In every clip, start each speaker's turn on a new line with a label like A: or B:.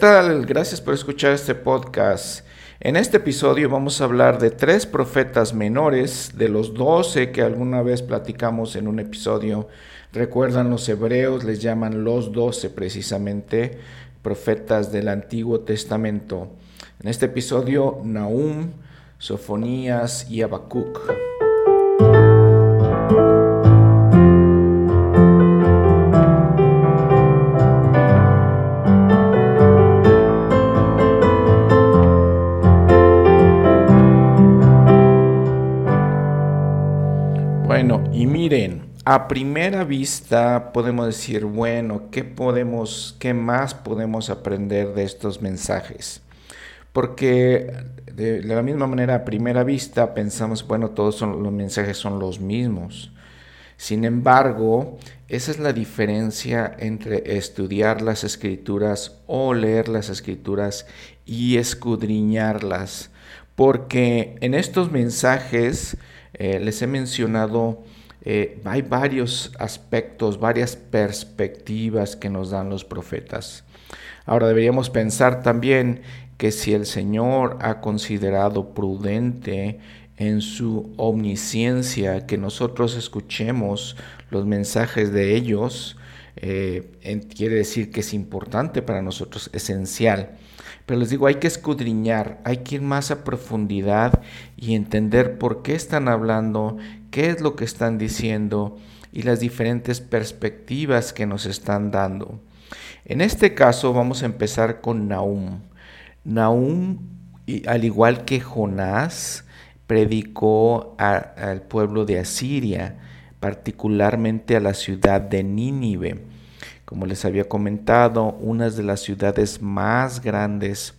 A: ¿qué tal? Gracias por escuchar este podcast. En este episodio vamos a hablar de tres profetas menores, de los doce que alguna vez platicamos en un episodio. Recuerdan los hebreos, les llaman los doce precisamente, profetas del Antiguo Testamento. En este episodio, Nahum, Sofonías y Habacuc. A primera vista podemos decir, bueno, ¿qué podemos, qué más podemos aprender de estos mensajes? Porque de, la misma manera, a primera vista pensamos, bueno, todos los mensajes son los mismos. Sin embargo, esa es la diferencia entre estudiar las escrituras o leer las escrituras y escudriñarlas. Porque en estos mensajes eh, les he mencionado, eh, hay varios aspectos, varias perspectivas que nos dan los profetas. Ahora deberíamos pensar también que si el Señor ha considerado prudente en su omnisciencia que nosotros escuchemos los mensajes de ellos, eh, quiere decir que es importante para nosotros, esencial. Pero les digo, hay que escudriñar, hay que ir más a profundidad y entender por qué están hablando, qué es lo que están diciendo y las diferentes perspectivas que nos están dando. En este caso vamos a empezar con Nahum. Nahum, al igual que Jonás, predicó al pueblo de Asiria, particularmente a la ciudad de Nínive como les había comentado, una de las ciudades más grandes,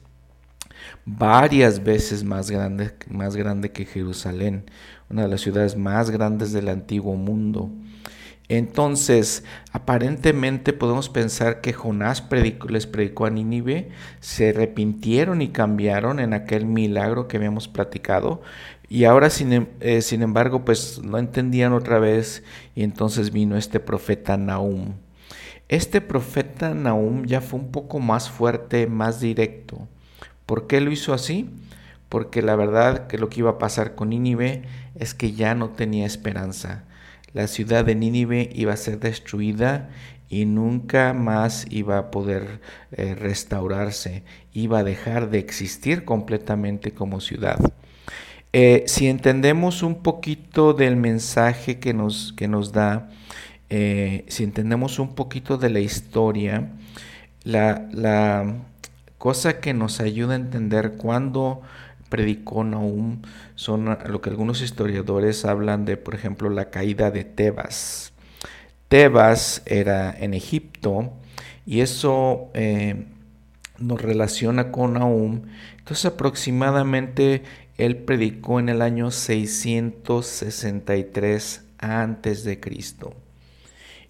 A: varias veces más grande, más grande que Jerusalén, una de las ciudades más grandes del antiguo mundo. Entonces, aparentemente podemos pensar que Jonás les predicó a Nínive, se arrepintieron y cambiaron en aquel milagro que habíamos platicado, y ahora sin, em, eh, sin embargo, pues no entendían otra vez, y entonces vino este profeta Nahum. Este profeta Nahum ya fue un poco más fuerte, más directo. ¿Por qué lo hizo así? Porque la verdad que lo que iba a pasar con Nínive es que ya no tenía esperanza. La ciudad de Nínive iba a ser destruida y nunca más iba a poder eh, restaurarse, iba a dejar de existir completamente como ciudad. Eh, si entendemos un poquito del mensaje que nos, que nos da, eh, si entendemos un poquito de la historia, la, cosa que nos ayuda a entender cuándo predicó Nahum son lo que algunos historiadores hablan de, por ejemplo, la caída de Tebas. Tebas era en Egipto y eso eh, nos relaciona con Nahum. Entonces aproximadamente él predicó en el año 663 antes de Cristo.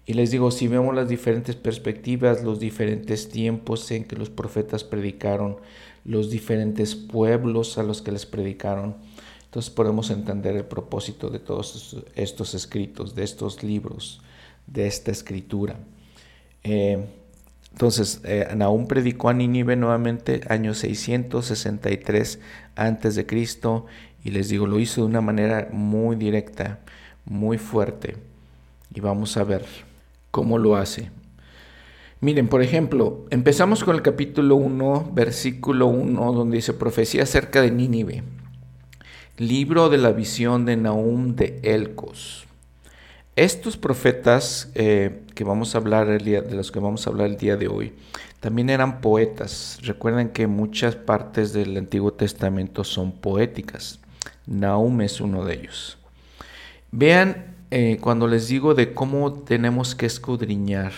A: Y les digo, si vemos las diferentes perspectivas, los diferentes tiempos en que los profetas predicaron, los diferentes pueblos a los que les predicaron, entonces podemos entender el propósito de todos estos escritos, de estos libros, de esta escritura. Eh, entonces, eh, predicó a Nínive nuevamente año 663 antes de Cristo y les digo, lo hizo de una manera muy directa, muy fuerte. Y vamos a ver cómo lo hace. Miren, por ejemplo, empezamos con el capítulo 1, versículo 1, donde dice profecía acerca de Nínive. Libro de la visión de Nahum de Elcos. Estos profetas eh, que vamos a hablar de los que vamos a hablar el día de hoy, también eran poetas. Recuerden que muchas partes del Antiguo Testamento son poéticas. Nahum es uno de ellos. Vean eh, cuando les digo de cómo tenemos que escudriñar,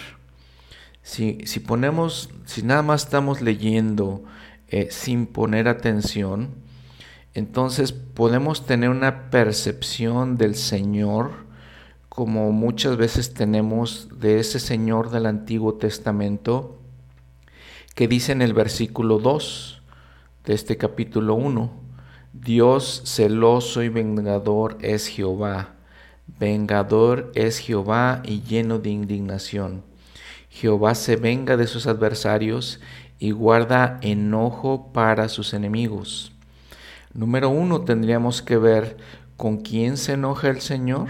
A: si, si ponemos, si nada más estamos leyendo eh, sin poner atención, entonces podemos tener una percepción del Señor como muchas veces tenemos de ese Señor del Antiguo Testamento que dice en el versículo 2 de este capítulo 1, Dios celoso y vengador es Jehová Vengador es Jehová y lleno de indignación. Jehová se venga de sus adversarios y guarda enojo para sus enemigos. Número uno, tendríamos que ver con quién se enoja el Señor.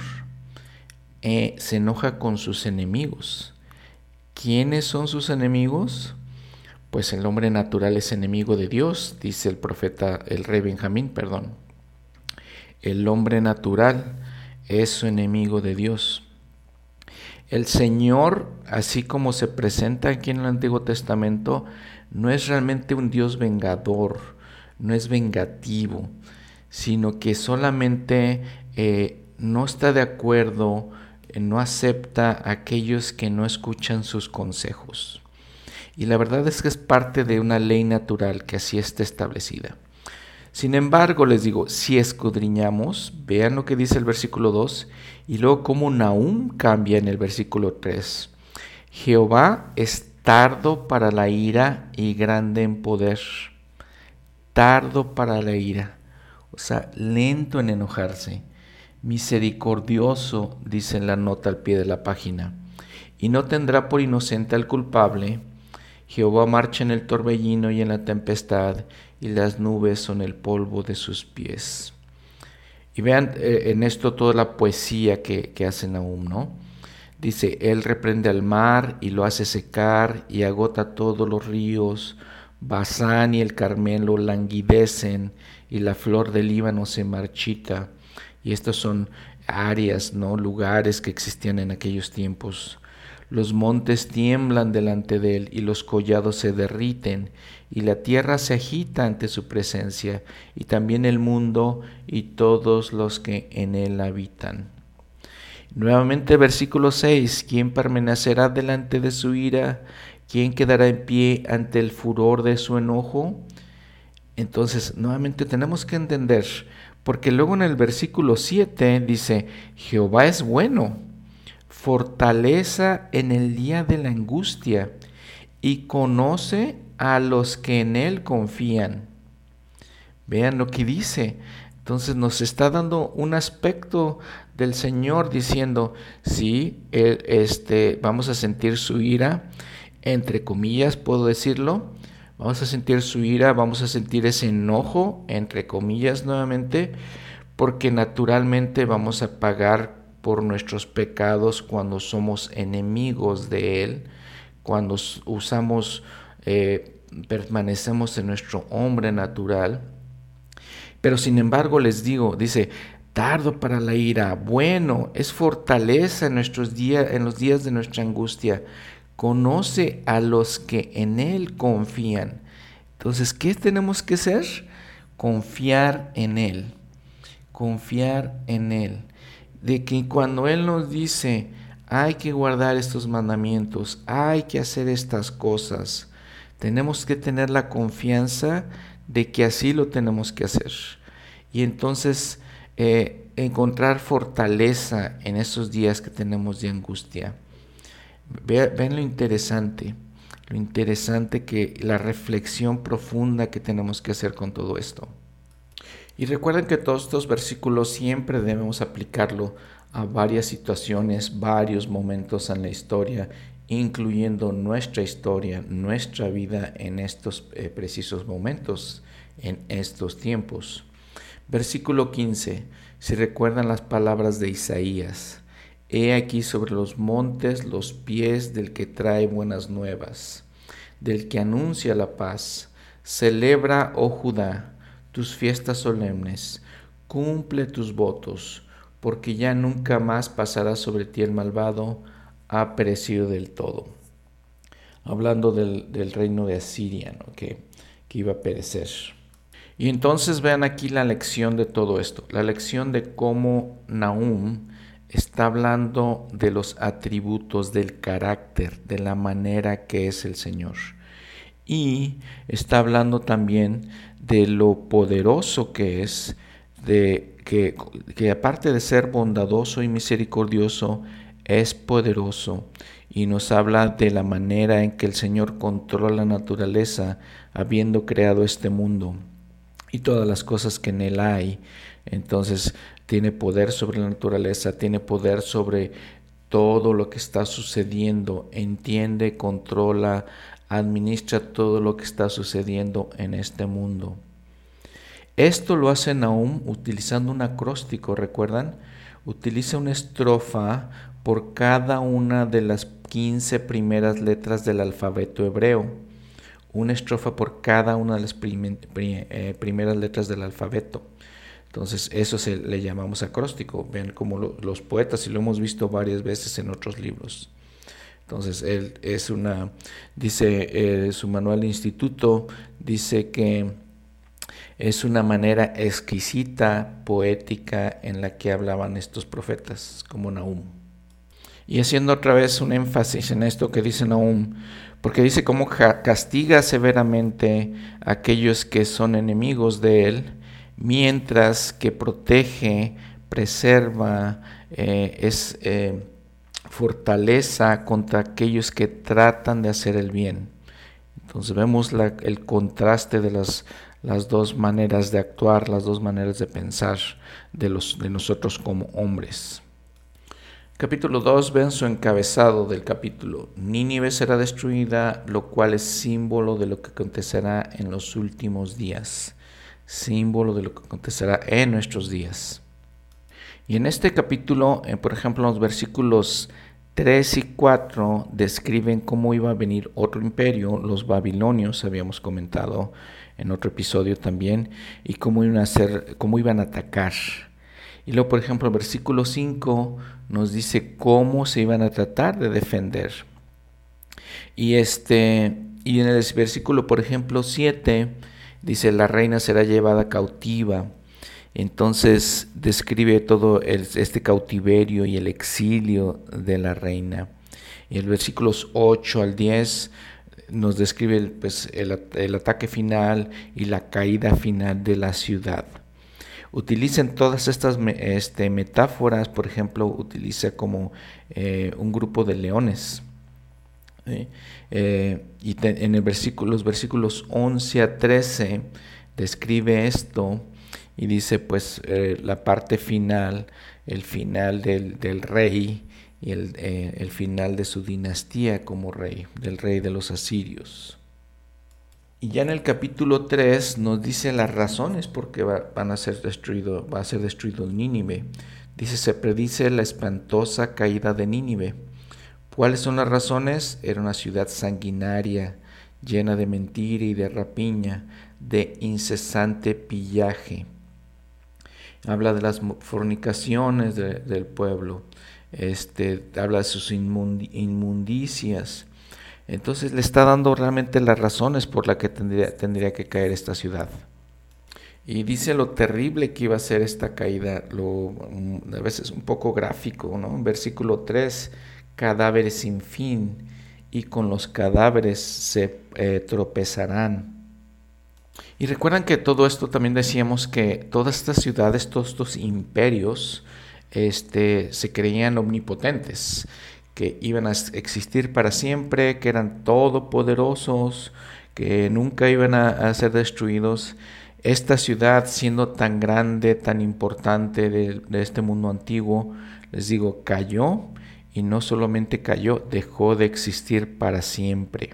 A: Eh, se enoja con sus enemigos. ¿Quiénes son sus enemigos? Pues el hombre natural es enemigo de Dios, dice el profeta, el rey Benjamín, perdón. El hombre natural es su enemigo de Dios. El Señor, así como se presenta aquí en el Antiguo Testamento, no es realmente un Dios vengador, no es vengativo, sino que solamente eh, no está de acuerdo, eh, no acepta a aquellos que no escuchan sus consejos. Y la verdad es que es parte de una ley natural que así está establecida. Sin embargo, les digo, si escudriñamos, vean lo que dice el versículo 2 y luego cómo Nahum cambia en el versículo 3. Jehová es tardo para la ira y grande en poder. Tardo para la ira, o sea, lento en enojarse. Misericordioso, dice en la nota al pie de la página. Y no tendrá por inocente al culpable. Jehová marcha en el torbellino y en la tempestad, y las nubes son el polvo de sus pies. Y vean eh, en esto toda la poesía que, que hace Nahum, ¿no? Dice, Él reprende al mar y lo hace secar y agota todos los ríos. Basán y el Carmelo languidecen y la flor del Líbano se marchita. Y estas son áreas, ¿no? lugares que existían en aquellos tiempos. Los montes tiemblan delante de él y los collados se derriten y la tierra se agita ante su presencia y también el mundo y todos los que en él habitan. Nuevamente versículo 6, ¿quién permanecerá delante de su ira? ¿Quién quedará en pie ante el furor de su enojo? Entonces, nuevamente tenemos que entender, porque luego en el versículo 7 dice, Jehová es bueno, fortaleza en el día de la angustia y conoce a los que en él confían. Vean lo que dice. Entonces nos está dando un aspecto del Señor diciendo, sí, este, vamos a sentir su ira, entre comillas puedo decirlo, vamos a sentir su ira, vamos a sentir ese enojo, entre comillas nuevamente, porque naturalmente vamos a pagar por nuestros pecados cuando somos enemigos de Él, cuando usamos, eh, permanecemos en nuestro hombre natural pero sin embargo les digo, dice, tardo para la ira, bueno, es fortaleza en, nuestros días, en los días de nuestra angustia. Conoce a los que en Él confían. Entonces, ¿qué tenemos que hacer? Confiar en Él. Confiar en Él. De que cuando Él nos dice, hay que guardar estos mandamientos, hay que hacer estas cosas, tenemos que tener la confianza de que así lo tenemos que hacer. Y entonces eh, encontrar fortaleza en esos días que tenemos de angustia. Ven lo interesante, lo interesante que la reflexión profunda que tenemos que hacer con todo esto. Y recuerden que todos estos versículos siempre debemos aplicarlo a varias situaciones, varios momentos en la historia incluyendo nuestra historia, nuestra vida en estos eh, precisos momentos, en estos tiempos. Versículo 15. Si recuerdan las palabras de Isaías, He aquí sobre los montes los pies del que trae buenas nuevas, del que anuncia la paz. Celebra, oh Judá, tus fiestas solemnes, cumple tus votos, porque ya nunca más pasará sobre ti el malvado, ha perecido del todo. Hablando del, reino de Asiria, que, que iba a perecer. Y entonces vean aquí la lección de todo esto, la lección de cómo Nahum está hablando de los atributos del carácter, de la manera que es el Señor. Y está hablando también de lo poderoso que es, de que, que aparte de ser bondadoso y misericordioso, es poderoso y nos habla de la manera en que el Señor controla la naturaleza habiendo creado este mundo y todas las cosas que en él hay. Entonces tiene poder sobre la naturaleza, tiene poder sobre todo lo que está sucediendo, entiende, controla, administra todo lo que está sucediendo en este mundo. Esto lo hace Nahum utilizando un acróstico, ¿recuerdan? Utiliza una estrofa por cada una de las 15 primeras letras del alfabeto hebreo. Una estrofa por cada una de las eh, primeras letras del alfabeto. Entonces, eso se le llamamos acróstico. Ven como los poetas, y lo hemos visto varias veces en otros libros. Entonces, él es una, dice eh, su manual de instituto, dice que es una manera exquisita, poética, en la que hablaban estos profetas, como Nahum. Y haciendo otra vez un énfasis en esto que dice Nahum, porque dice cómo castiga severamente a aquellos que son enemigos de él, mientras que protege, preserva, eh, es eh, fortaleza contra aquellos que tratan de hacer el bien. Entonces vemos el contraste de las dos maneras de actuar, las dos maneras de pensar de nosotros como hombres. Capítulo 2, ven su encabezado del capítulo. Nínive será destruida, lo cual es símbolo de lo que acontecerá en los últimos días. Símbolo de lo que acontecerá en nuestros días. Y en este capítulo, eh, por ejemplo, los versículos 3 y 4 describen cómo iba a venir otro imperio, los babilonios, habíamos comentado en otro episodio también, y cómo iban a, hacer, cómo iban a atacar. Y luego, por ejemplo, versículo 5 nos dice cómo se iban a tratar de defender. Y, este, y en el versículo, por ejemplo, 7, dice, la reina será llevada cautiva. Entonces describe todo este cautiverio y el exilio de la reina. Y el versículos 8 al 10 nos describe pues, el, ataque final y la caída final de la ciudad. Utilicen todas estas este, metáforas, por ejemplo, utiliza como eh, un grupo de leones. Eh, y en el versículo, los versículos 11 a 13 describe esto y dice pues eh, la parte final, el final del, del rey y eh, el, final de su dinastía como rey, del rey de los asirios. Y ya en el capítulo 3 nos dice las razones por qué va, van a ser destruido, va a ser destruido Nínive. Dice, se predice la espantosa caída de Nínive. ¿Cuáles son las razones? Era una ciudad sanguinaria, llena de mentira y de rapiña, de incesante pillaje. Habla de las fornicaciones del pueblo, este, habla de sus inmundicias. Entonces le está dando realmente las razones por las que tendría, tendría que caer esta ciudad. Y dice lo terrible que iba a ser esta caída, lo, a veces un poco gráfico, ¿no? Versículo 3, cadáveres sin fin, y con los cadáveres se eh, tropezarán. Y recuerdan que todo esto también decíamos que todas estas ciudades, todos estos imperios, este, se creían omnipotentes, que iban a existir para siempre, que eran todopoderosos, que nunca iban a, ser destruidos. Esta ciudad, siendo tan grande, tan importante de, este mundo antiguo, les digo, cayó y no solamente cayó, dejó de existir para siempre.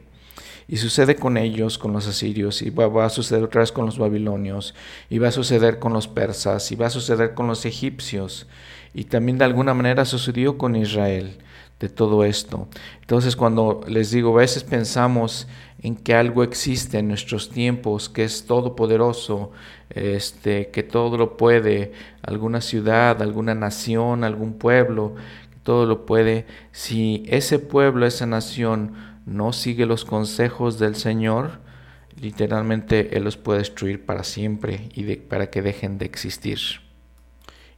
A: Y sucede con ellos, con los asirios, y va, a suceder otra vez con los babilonios, y va a suceder con los persas, y va a suceder con los egipcios. Y también de alguna manera sucedió con Israel de todo esto. Entonces cuando les digo, a veces pensamos en que algo existe en nuestros tiempos, que es todopoderoso, este, que todo lo puede, alguna ciudad, alguna nación, algún pueblo, todo lo puede. Si ese pueblo, esa nación no sigue los consejos del Señor, literalmente Él los puede destruir para siempre y para que dejen de existir.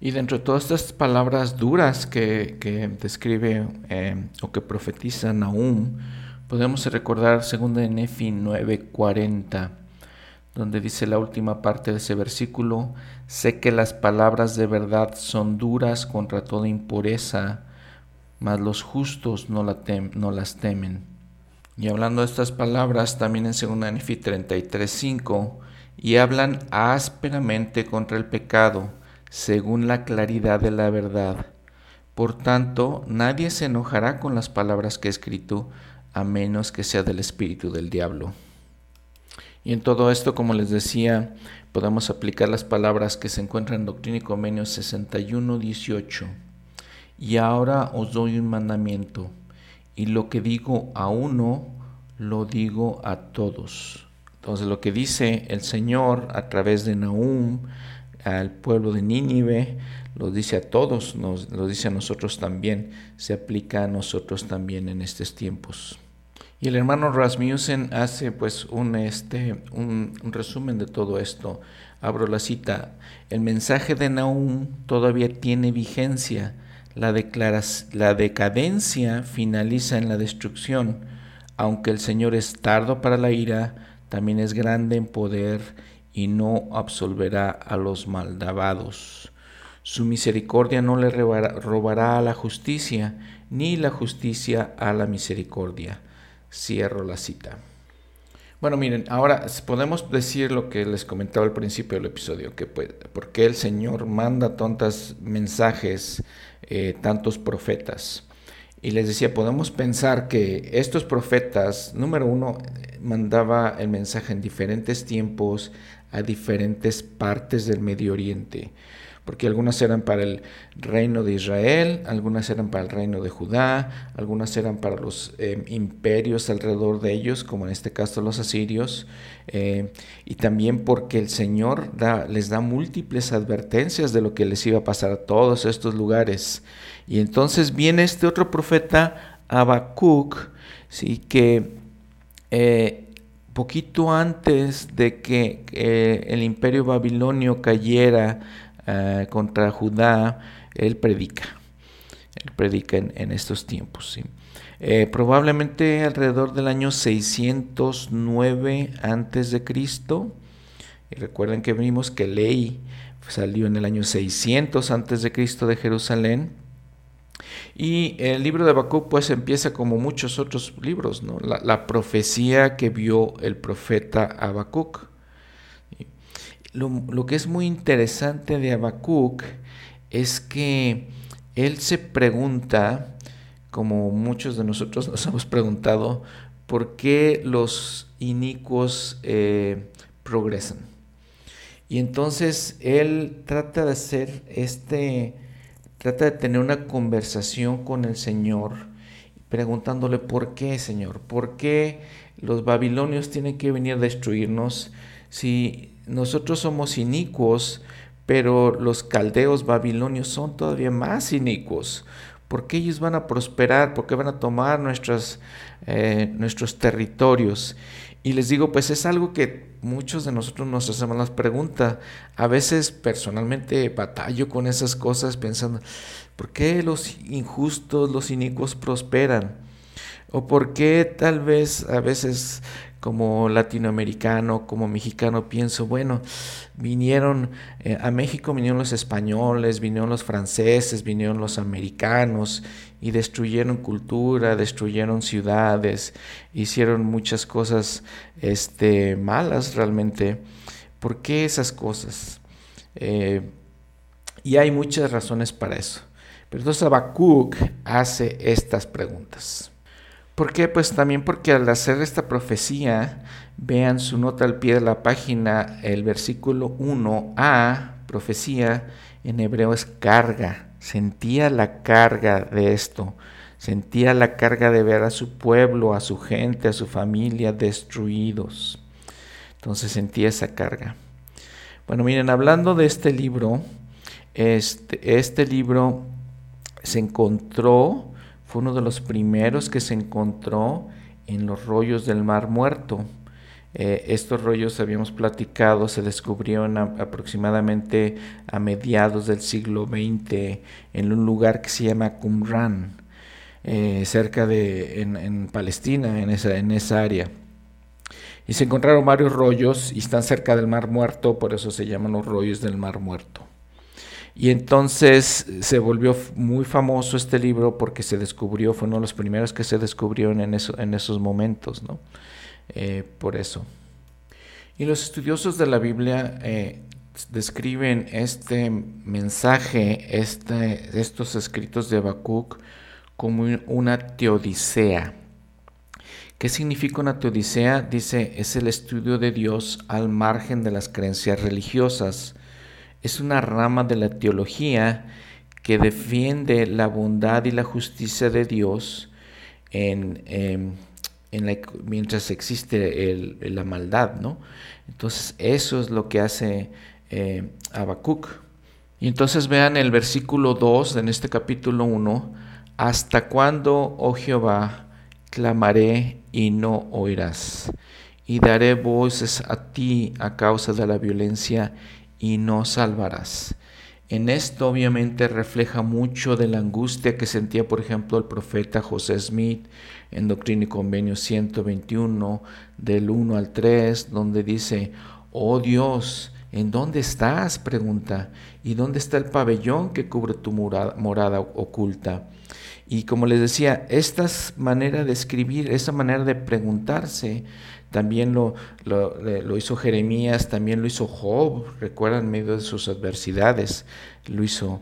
A: Y dentro de todas estas palabras duras que, describe eh, o que profetiza Nahum, podemos recordar 2 de Nefi 9:40, donde dice la última parte de ese versículo, sé que las palabras de verdad son duras contra toda impureza, mas los justos no, no las temen. Y hablando de estas palabras, también en 2 Nefi 33:5, y hablan ásperamente contra el pecado, según la claridad de la verdad, Por tanto, nadie se enojará con las palabras que he escrito, a menos que sea del espíritu del diablo. Y en todo esto, como les decía, podemos aplicar las palabras que se encuentran en Doctrina y Convenio 61, 18. Y ahora os doy un mandamiento, y lo que digo a uno, lo digo a todos. Entonces lo que dice el Señor a través de Nahum al pueblo de Nínive, lo dice a todos, nos, lo dice a nosotros también, se aplica a nosotros también en estos tiempos. Y el hermano Rasmussen hace pues un, este, un, resumen de todo esto. Abro la cita. El mensaje de Nahum todavía tiene vigencia. La, la decadencia finaliza en la destrucción. Aunque el Señor es tardo para la ira, también es grande en poder y no absolverá a los maldados. Su misericordia no le robará a la justicia, ni la justicia a la misericordia Cierro la cita. Bueno, miren, ahora podemos decir lo que les comentaba al principio del episodio, que pues, por qué el Señor manda tantos mensajes, eh, tantos profetas. Y les decía, podemos pensar que estos profetas, número uno, mandaba el mensaje en diferentes tiempos a diferentes partes del Medio Oriente porque algunas eran para el reino de Israel, algunas eran para el reino de Judá, algunas eran para los eh, imperios alrededor de ellos, como en este caso los asirios, eh, y también porque el Señor les da múltiples advertencias de lo que les iba a pasar a todos estos lugares. Y entonces viene este otro profeta, Habacuc, ¿sí? que eh, poquito antes de que el imperio babilonio cayera eh, contra Judá, él predica. Él predica en, estos tiempos. Eh, probablemente alrededor del año 609 antes de Cristo. Y recuerden que vimos que Ley salió en el año 600 antes de Cristo de Jerusalén. Y el libro de Habacuc pues empieza como muchos otros libros, ¿no? la, profecía que vio el profeta Habacuc. Lo, que es muy interesante de Habacuc es que él se pregunta, como muchos de nosotros nos hemos preguntado, por qué los inicuos eh, progresan. Y entonces él trata de hacer este, trata de tener una conversación con el Señor, preguntándole por qué, Señor, por qué los babilonios tienen que venir a destruirnos si nosotros somos inicuos, pero los caldeos babilonios son todavía más inicuos. porque ellos van a prosperar? porque van a tomar eh, nuestros territorios? Y les digo, pues es algo que muchos de nosotros nos hacemos las preguntas. A veces personalmente batallo con esas cosas pensando, ¿por qué los injustos, los inicuos prosperan? ¿O por qué tal vez a veces como latinoamericano, como mexicano, pienso, bueno, vinieron eh, a México, vinieron los españoles, vinieron los franceses, vinieron los americanos y destruyeron cultura, destruyeron ciudades, hicieron muchas cosas este, malas realmente. ¿Por qué esas cosas? Eh, y hay muchas razones para eso. Pero entonces Habacuc hace estas preguntas. ¿Por qué? Pues también porque al hacer esta profecía, vean su nota al pie de la página, el versículo 1a, profecía, en hebreo es carga. Sentía la carga de esto, sentía la carga de ver a su pueblo, a su gente, a su familia destruidos. Entonces sentía esa carga. Bueno, miren, hablando de este libro, este, este libro se encontró fue uno de los primeros que se encontró en los rollos del Mar Muerto. Eh, estos rollos, habíamos platicado, se descubrieron aproximadamente a mediados del siglo XX en un lugar que se llama Qumran, eh, cerca de, en, Palestina, en esa, en esa área. Y se encontraron varios rollos y están cerca del Mar Muerto, por eso se llaman los rollos del Mar Muerto. Y entonces se volvió muy famoso este libro porque se descubrió, fue uno de los primeros que se descubrieron en, eso, en esos momentos, ¿no? Eh, por eso. Y los estudiosos de la Biblia eh, describen este mensaje, este, estos escritos de Habacuc, como una teodicea. ¿Qué significa una teodicea? Dice, es el estudio de Dios al margen de las creencias religiosas. Es una rama de la teología que defiende la bondad y la justicia de Dios en, em, mientras existe la maldad, ¿no? Entonces eso es lo que hace eh, Habacuc. Y entonces vean el versículo 2 en este capítulo 1, ¿hasta cuándo, oh Jehová, clamaré y no oirás? Y daré voces a ti a causa de la violencia y no salvarás. En esto obviamente refleja mucho de la angustia que sentía, por ejemplo, el profeta José Smith en Doctrina y Convenio 121, del 1 al 3, donde dice, oh Dios, ¿en dónde estás? pregunta, ¿y dónde está el pabellón que cubre tu morada, oculta? Y como les decía, esta manera de escribir, esa manera de preguntarse, también lo, lo, hizo Jeremías, también lo hizo Job, recuerdan, en medio de sus adversidades, lo, hizo,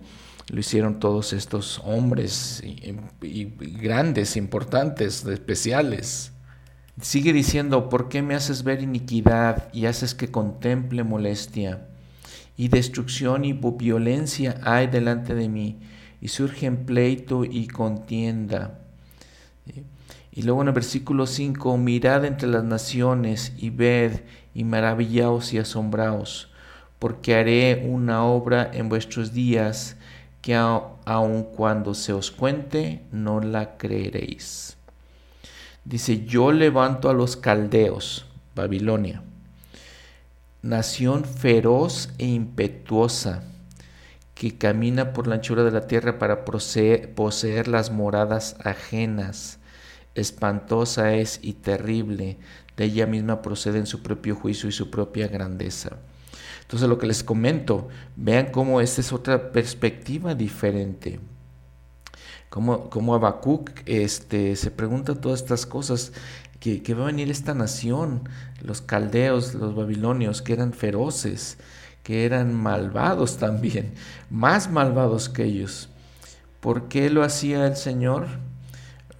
A: lo hicieron todos estos hombres y, grandes, importantes, especiales. Sigue diciendo, ¿por qué me haces ver iniquidad y haces que contemple molestia? Y destrucción y violencia hay delante de mí, y surgen pleito y contienda. Y luego en el versículo 5, mirad entre las naciones y ved y maravillaos y asombraos, porque haré una obra en vuestros días que aun cuando se os cuente no la creeréis. Dice, yo levanto a los caldeos, Babilonia, nación feroz e impetuosa, que camina por la anchura de la tierra para poseer las moradas ajenas espantosa es y terrible, de ella misma proceden su propio juicio y su propia grandeza. Entonces lo que les comento, vean cómo esta es otra perspectiva diferente. Como, como Habacuc este, se pregunta todas estas cosas, que, que va a venir esta nación, los caldeos, los babilonios, que eran feroces, que eran malvados también, más malvados que ellos. ¿Por qué lo hacía el Señor?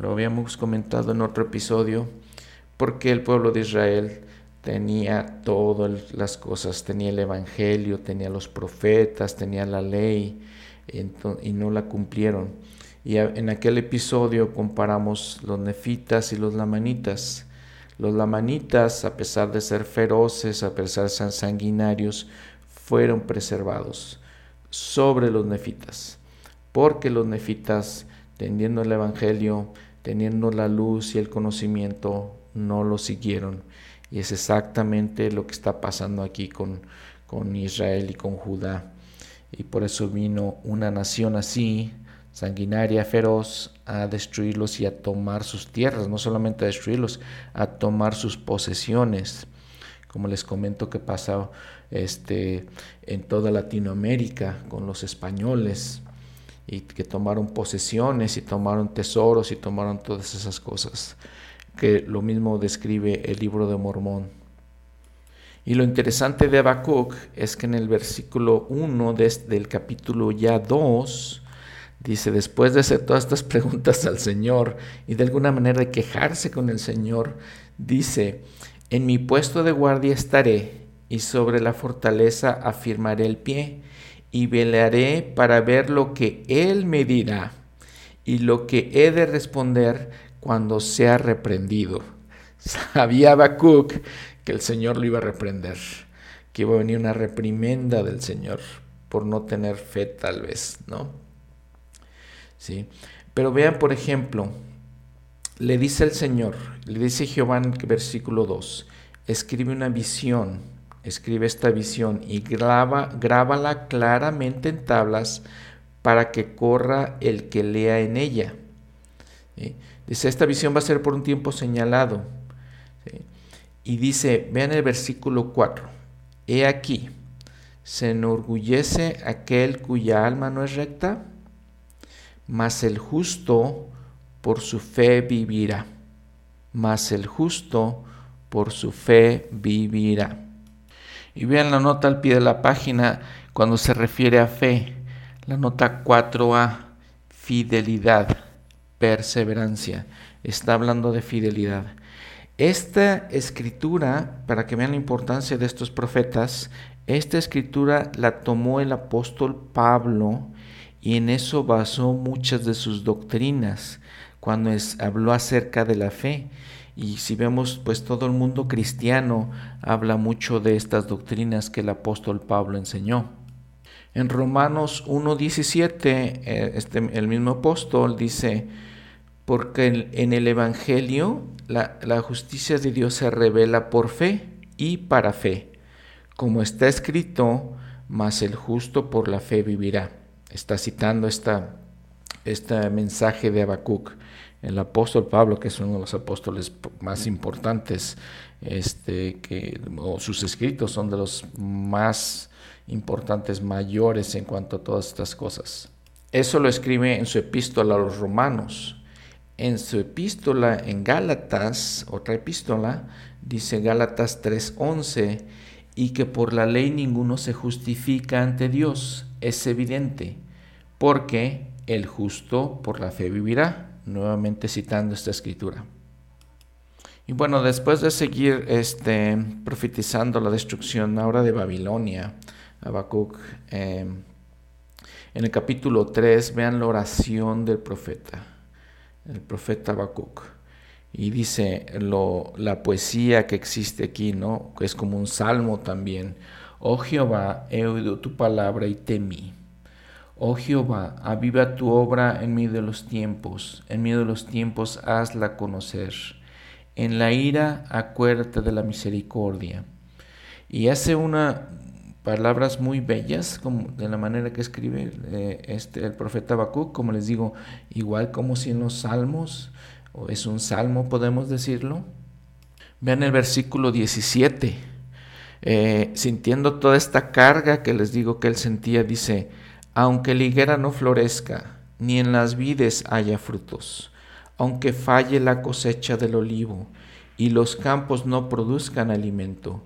A: Lo habíamos comentado en otro episodio, porque el pueblo de Israel tenía todas las cosas, tenía el Evangelio, tenía los profetas, tenía la ley, y no la cumplieron. Y en aquel episodio comparamos los nefitas y los lamanitas. Los lamanitas, a pesar de ser feroces, a pesar de ser sanguinarios, fueron preservados sobre los nefitas, porque los nefitas, tendiendo el Evangelio, teniendo la luz y el conocimiento, no lo siguieron. Y es exactamente lo que está pasando aquí con, con Israel y con Judá. Y por eso vino una nación así, sanguinaria, feroz, a destruirlos y a tomar sus tierras, no solamente a destruirlos, a tomar sus posesiones. Como les comento que pasa este, en toda Latinoamérica con los españoles, y que tomaron posesiones y tomaron tesoros y tomaron todas esas cosas, que lo mismo describe el libro de Mormón. Y lo interesante de Habacuc es que en el versículo 1 del capítulo ya 2, dice, después de hacer todas estas preguntas al Señor y de alguna manera de quejarse con el Señor, dice, en mi puesto de guardia estaré y sobre la fortaleza afirmaré el pie y velaré para ver lo que Él me dirá y lo que he de responder cuando sea reprendido. Sabía Habacuc que el Señor lo iba a reprender, que iba a venir una reprimenda del Señor por no tener fe tal vez, ¿no? Sí. Pero vean, por ejemplo, le dice el Señor, le dice Jehová en el versículo 2, escribe una visión escribe esta visión y graba, grábala claramente en tablas para que corra el que lea en ella. Dice, esta visión va a ser por un tiempo señalado. Y dice, vean el versículo 4, he aquí, se enorgullece aquel cuya alma no es recta, mas el justo por su fe vivirá, mas el justo por su fe vivirá. Y vean la nota al pie de la página cuando se refiere a fe. La nota 4a, fidelidad, perseverancia. Está hablando de fidelidad. Esta escritura, para que vean la importancia de estos profetas, esta escritura la tomó el apóstol Pablo y en eso basó muchas de sus doctrinas cuando habló acerca de la fe. Y si vemos, pues todo el mundo cristiano habla mucho de estas doctrinas que el apóstol Pablo enseñó. En Romanos 1.17, eh, este, el mismo apóstol dice, porque en el Evangelio la, justicia de Dios se revela por fe y para fe, como está escrito, mas el justo por la fe vivirá. Está citando esta, este mensaje de Habacuc el apóstol Pablo, que es uno de los apóstoles más importantes, este, que, sus escritos son de los más importantes, mayores en cuanto a todas estas cosas. Eso lo escribe en su epístola a los romanos. En su epístola en Gálatas, otra epístola, dice Gálatas 3:11, y que por la ley ninguno se justifica ante Dios. Es evidente, porque el justo por la fe vivirá nuevamente citando esta escritura. Y bueno, después de seguir este, profetizando la destrucción ahora de Babilonia, Habacuc, em, en el capítulo 3, vean la oración del profeta, el profeta Habacuc. Y dice lo, la poesía que existe aquí, ¿no? Que es como un salmo también. Oh Jehová, he oído tu palabra y temí. Oh Jehová, aviva tu obra en medio de los tiempos, en medio de los tiempos hazla conocer. En la ira acuérdate de la misericordia. Y hace una palabras muy bellas, como de la manera que escribe eh, este, el profeta Habacuc, como les digo, igual como si en los salmos, o es un salmo, podemos decirlo. Vean el versículo 17. Eh, sintiendo toda esta carga que les digo que él sentía, dice, aunque la higuera no florezca, ni en las vides haya frutos, aunque falle la cosecha del olivo, y los campos no produzcan alimento,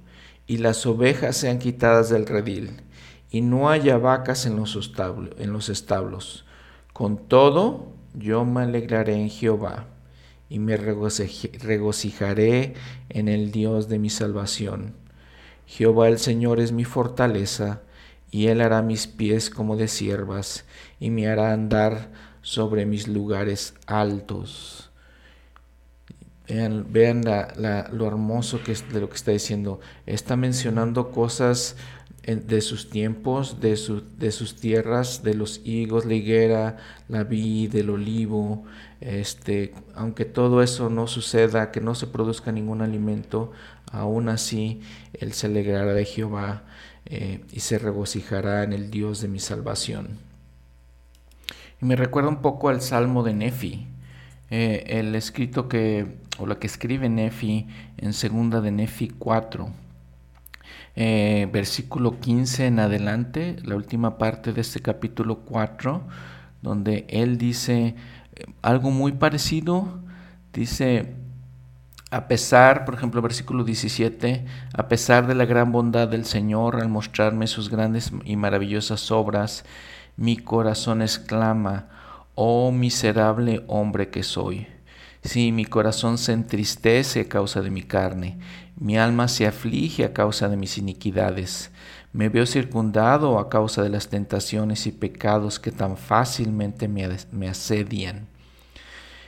A: y las ovejas sean quitadas del redil, y no haya vacas en los, en los establos. Con todo, yo me alegraré en Jehová, y me regocijaré en el Dios de mi salvación. Jehová el Señor es mi fortaleza, y él hará mis pies como de siervas, y me hará andar sobre mis lugares altos. Vean, vean lo hermoso que es de lo que está diciendo. Está mencionando cosas de sus tiempos, de, de sus tierras, de los higos, la higuera, la vid, el olivo. Este, aunque todo eso no suceda, que no se produzca ningún alimento, aún así Él se alegrará de Jehová eh, y se regocijará en el Dios de mi salvación. Y me recuerda un poco al Salmo de Nefi, eh, el escrito que, o lo que escribe Nefi en segunda de Nefi 4. Eh, versículo 15 en adelante, la última parte de este capítulo 4, donde él dice algo muy parecido, dice, a pesar, por ejemplo, versículo 17, a pesar de la gran bondad del Señor al mostrarme sus grandes y maravillosas obras, mi corazón exclama, oh miserable hombre que soy. Sí, mi corazón se entristece a causa de mi carne, mi alma se aflige a causa de mis iniquidades, me veo circundado a causa de las tentaciones y pecados que tan fácilmente me, asedian.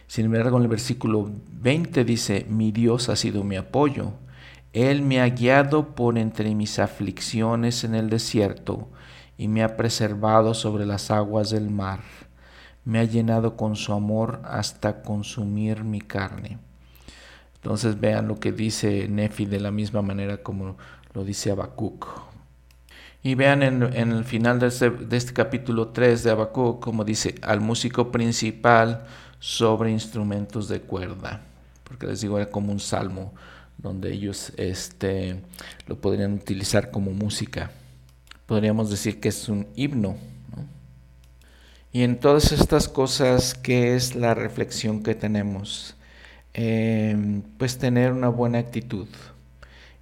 A: Sin embargo, en el versículo 20 dice, mi Dios ha sido mi apoyo. Él me ha guiado por entre mis aflicciones en el desierto y me ha preservado sobre las aguas del mar. Me ha llenado con su amor hasta consumir mi carne. Entonces vean lo que dice Nefi de la misma manera como lo dice Habacuc. Y vean en, el final de este, de este capítulo 3 de Habacuc como dice, al músico principal, sobre instrumentos de cuerda, porque les digo, era como un salmo donde ellos este, lo podrían utilizar como música. Podríamos decir que es un himno. Y en todas estas cosas, ¿qué es la reflexión que tenemos? Em, pues tener una buena actitud.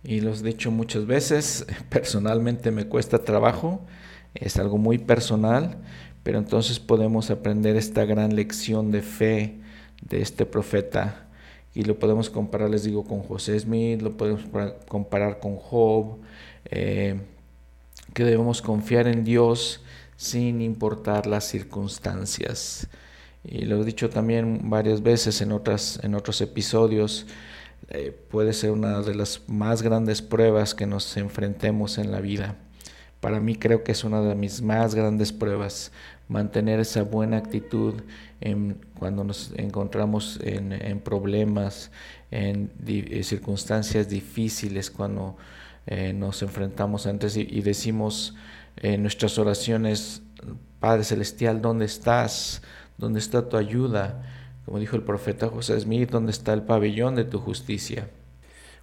B: y los he dicho muchas veces, personalmente me cuesta trabajo, es algo muy personal, pero entonces podemos aprender esta gran lección de fe de este profeta y lo podemos comparar, les digo, con José Smith, lo podemos comparar con Job, eh, que debemos confiar en Dios sin importar las circunstancias. Y lo he dicho también varias veces en, otras, en otros episodios, eh, puede ser una de las más grandes pruebas que nos enfrentemos en la vida. Para mí creo que es una de mis más grandes pruebas, mantener esa buena actitud en, cuando nos encontramos en, problemas, en eh, circunstancias difíciles, cuando eh, nos enfrentamos antes y, decimos en nuestras oraciones, Padre Celestial, ¿dónde estás? ¿Dónde está tu ayuda? Como dijo el profeta José Smith, ¿dónde está el pabellón de tu justicia?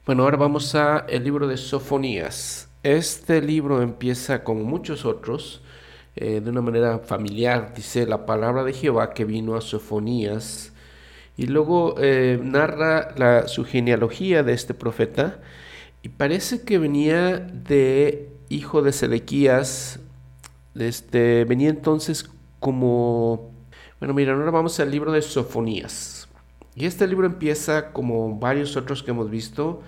A: Bueno, ahora vamos a el libro de Sofonías. Este libro empieza como muchos otros eh, de una manera familiar. Dice la palabra de Jehová que vino a Sofonías y luego eh, narra la, su genealogía de este profeta y parece que venía de hijo de Sedequías. Este, venía entonces como... Bueno, mira, ahora vamos al libro de Sofonías. Y este libro empieza como varios otros que hemos visto.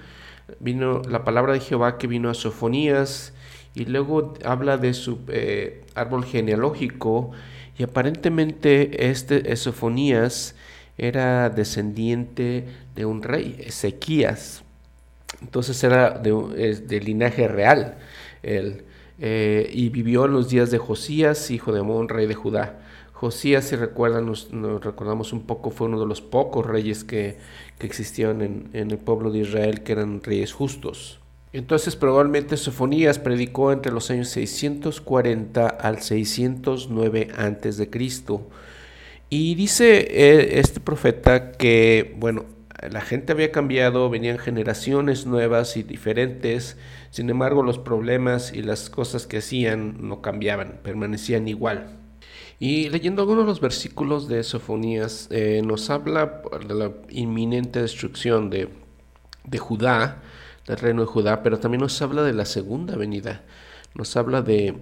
A: Vino la palabra de Jehová que vino a Sofonías y luego habla de su eh, árbol genealógico y aparentemente este Sofonías era descendiente de un rey, Ezequías. Entonces era de, linaje real. Él, eh, y vivió en los días de Josías, hijo de Amón, rey de Judá. Josías, si recuerdan, nos, recordamos un poco, fue uno de los pocos reyes que, que existían en, en, el pueblo de Israel, que eran reyes justos. Entonces probablemente Sofonías predicó entre los años 640 al 609 antes de Cristo. Y dice eh, este profeta que, bueno, la gente había cambiado, venían generaciones nuevas y diferentes, sin embargo los problemas y las cosas que hacían no cambiaban, permanecían igual. Y leyendo algunos de los versículos de Sofonías, eh, nos habla de la inminente destrucción de, de Judá, del reino de Judá, pero también nos habla de la segunda venida, nos habla de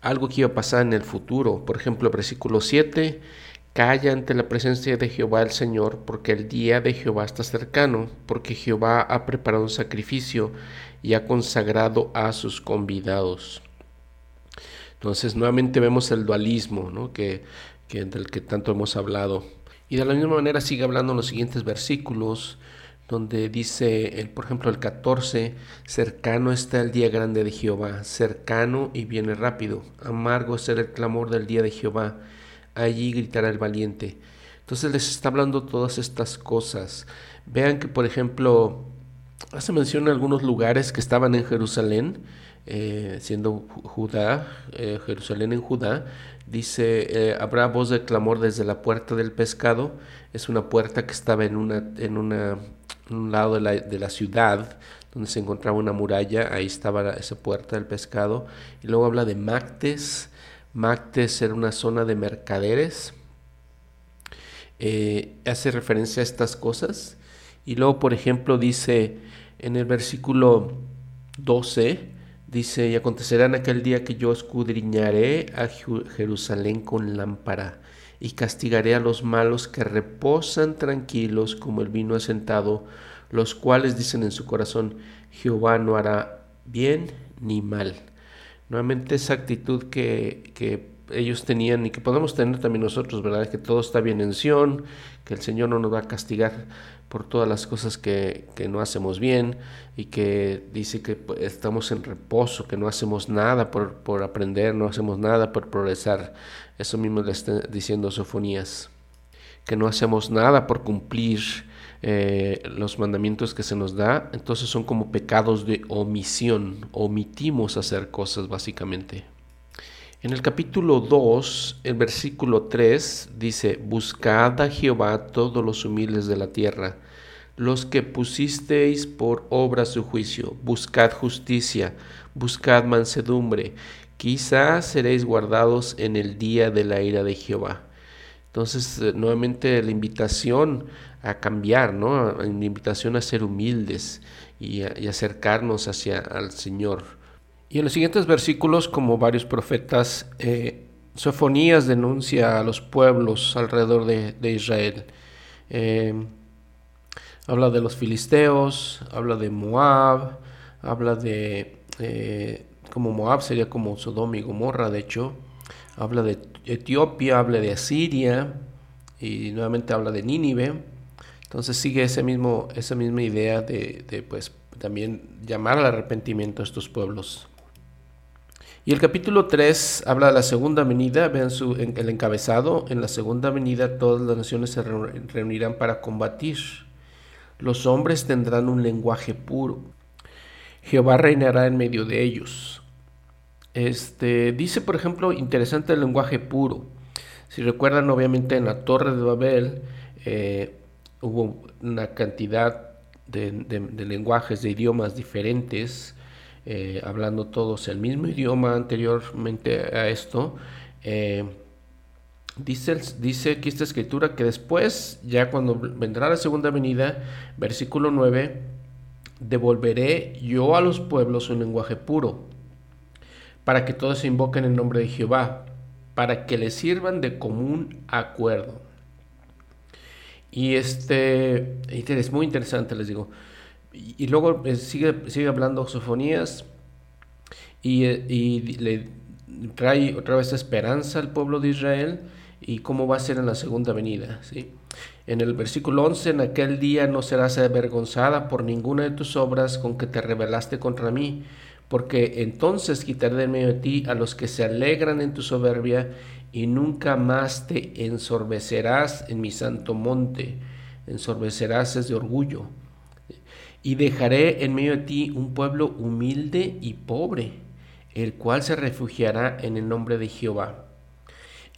A: algo que iba a pasar en el futuro. Por ejemplo, versículo 7, Calla ante la presencia de Jehová el Señor, porque el día de Jehová está cercano, porque Jehová ha preparado un sacrificio y ha consagrado a sus convidados. Entonces, nuevamente vemos el dualismo, ¿no? que, que, del que tanto hemos hablado. Y de la misma manera sigue hablando en los siguientes versículos, donde dice, por ejemplo, el 14, cercano está el día grande de Jehová, cercano y viene rápido, amargo será el clamor del día de Jehová allí gritará el valiente. Entonces les está hablando todas estas cosas. Vean que, por ejemplo, hace mención a algunos lugares que estaban en Jerusalén, eh, siendo Judá, eh, Jerusalén en Judá, dice, eh, habrá voz de clamor desde la puerta del pescado, es una puerta que estaba en, una, en, una, un lado de la, de la, ciudad, donde se encontraba una muralla, ahí estaba esa puerta del pescado, y luego habla de Mactes, Mactes era una zona de mercaderes. Eh, hace referencia a estas cosas. Y luego, por ejemplo, dice en el versículo 12, dice, y acontecerá en aquel día que yo escudriñaré a Jerusalén con lámpara y castigaré a los malos que reposan tranquilos como el vino asentado, los cuales dicen en su corazón, Jehová no hará bien ni mal. Nuevamente esa actitud que, que ellos tenían y que podemos tener también nosotros, ¿verdad? Que todo está bien en Sion, que el Señor no nos va a castigar por todas las cosas que, que no hacemos bien y que dice que pues, estamos en reposo, que no hacemos nada por, por aprender, no hacemos nada por progresar. Eso mismo le está diciendo Sofonías, que no hacemos nada por cumplir eh, los mandamientos que se nos da, entonces son como pecados de omisión, omitimos hacer cosas básicamente. En el capítulo 2, el versículo 3 dice, Buscad a Jehová todos los humildes de la tierra, los que pusisteis por obra su juicio, buscad justicia, buscad mansedumbre, quizás seréis guardados en el día de la ira de Jehová. Entonces, eh, nuevamente la invitación a cambiar, ¿no? La invitación a ser humildes y, acercarnos hacia el Señor. Y en los siguientes versículos, como varios profetas, eh, Sofonías denuncia a los pueblos alrededor de, Israel. Eh, habla de los filisteos, habla de Moab, habla de, eh, como Moab sería como Sodoma y Gomorra, de hecho, habla de Etiopía, habla de Asiria y nuevamente habla de Nínive. Entonces sigue ese mismo, esa misma idea de, pues también llamar al arrepentimiento a estos pueblos. Y el capítulo 3 habla de la segunda venida, vean su, el encabezado, en la segunda venida todas las naciones se reunirán para combatir. Los hombres tendrán un lenguaje puro. Jehová reinará en medio de ellos. Este, dice, por ejemplo, interesante el lenguaje puro. Si recuerdan, obviamente en la Torre de Babel eh, hubo una cantidad de, lenguajes, de idiomas diferentes eh, hablando todos el mismo idioma anteriormente a esto. Eh, dice, dice aquí esta escritura que después, ya cuando vendrá la segunda venida, versículo 9, devolveré yo a los pueblos un lenguaje puro, para que todos se invoquen el nombre de Jehová, para que le sirvan de común acuerdo. Y este es muy interesante, les digo. Y, luego eh, sigue, sigue hablando Sofonías y, eh, y, le trae otra vez esperanza al pueblo de Israel y cómo va a ser en la segunda venida. ¿sí? En el versículo 11, en aquel día no serás avergonzada por ninguna de tus obras con que te rebelaste contra mí, porque entonces quitaré de medio de ti a los que se alegran en tu soberbia y nunca más te ensorbecerás en mi santo monte, ensorbecerás de orgullo y dejaré en medio de ti un pueblo humilde y pobre, el cual se refugiará en el nombre de Jehová.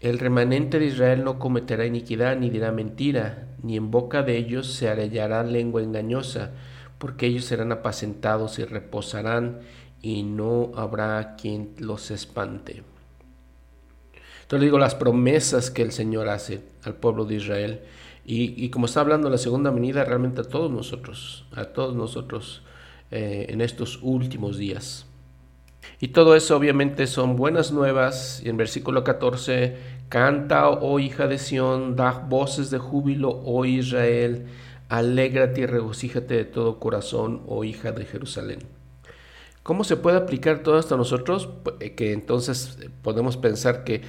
A: El remanente de Israel no cometerá iniquidad ni dirá mentira, ni en boca de ellos se hallará lengua engañosa, porque ellos serán apacentados y reposarán, y no habrá quien los espante. Entonces digo las promesas que el Señor hace al pueblo de Israel y, como está hablando la segunda venida, realmente a todos nosotros, a todos nosotros eh, en estos últimos días. Y todo eso obviamente son buenas nuevas. Y en versículo 14, canta, oh hija de Sión, da voces de júbilo, oh Israel, alégrate y regocíjate de todo corazón, oh hija de Jerusalén. ¿Cómo se puede aplicar todo esto a nosotros? Eh, que entonces eh, podemos pensar que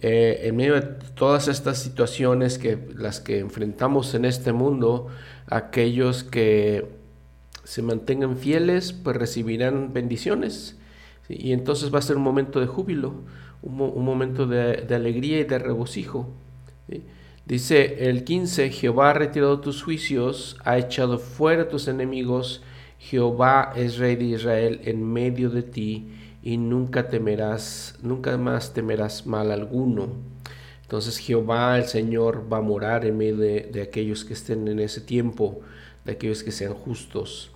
A: eh, en medio de todas estas situaciones que las que enfrentamos en este mundo, aquellos que se mantengan fieles, pues recibirán bendiciones. Y entonces va a ser un momento de júbilo, un, momento de, alegría y de regocijo. Dice el 15, Jehová ha retirado tus juicios, ha echado fuera tus enemigos, Jehová es rey de Israel en medio de ti y nunca temerás, nunca más temerás mal alguno. Entonces Jehová, el Señor, va a morar en medio de, aquellos que estén en ese tiempo, de aquellos que sean justos.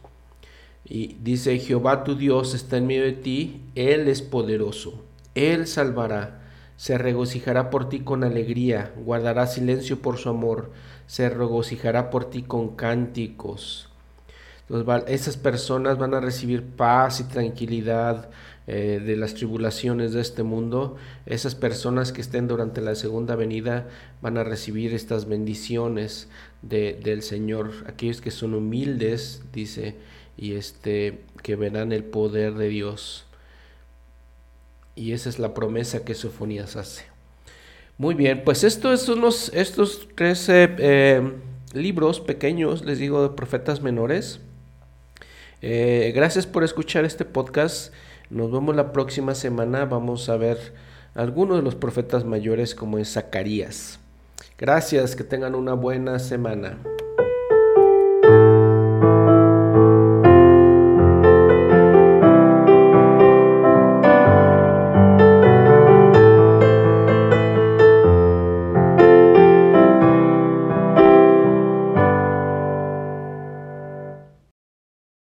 A: Y dice, Jehová tu Dios está en medio de ti, Él es poderoso, Él salvará, se regocijará por ti con alegría, guardará silencio por su amor, se regocijará por ti con cánticos esas personas van a recibir paz y tranquilidad eh, de las tribulaciones de este mundo. Esas personas que estén durante la segunda venida van a recibir estas bendiciones del Señor. Aquellos que son humildes, dice, y este, que verán el poder de Dios. Y esa es la promesa que Sofonías hace. Muy bien, pues esto es unos, estos tres eh, libros pequeños, les digo, de profetas menores. Eh, gracias por escuchar este podcast. Nos vemos la próxima semana. Vamos a ver algunos de los profetas mayores como es Zacarías. Gracias, que tengan una buena semana.